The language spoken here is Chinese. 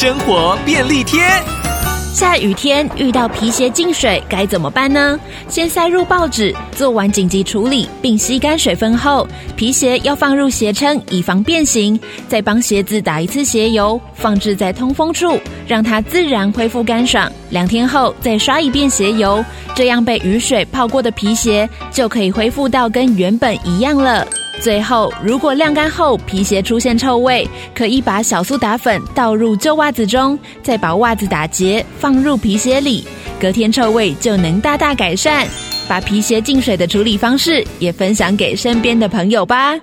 生活便利贴。下雨天遇到皮鞋进水该怎么办呢？先塞入报纸，做完紧急处理，并吸干水分后，皮鞋要放入鞋撑，以防变形。再帮鞋子打一次鞋油，放置在通风处，让它自然恢复干爽。两天后再刷一遍鞋油，这样被雨水泡过的皮鞋就可以恢复到跟原本一样了。最后，如果晾干后皮鞋出现臭味，可以把小苏打粉倒入旧袜子中，再把袜子打结放入皮鞋里，隔天臭味就能大大改善。把皮鞋进水的处理方式也分享给身边的朋友吧。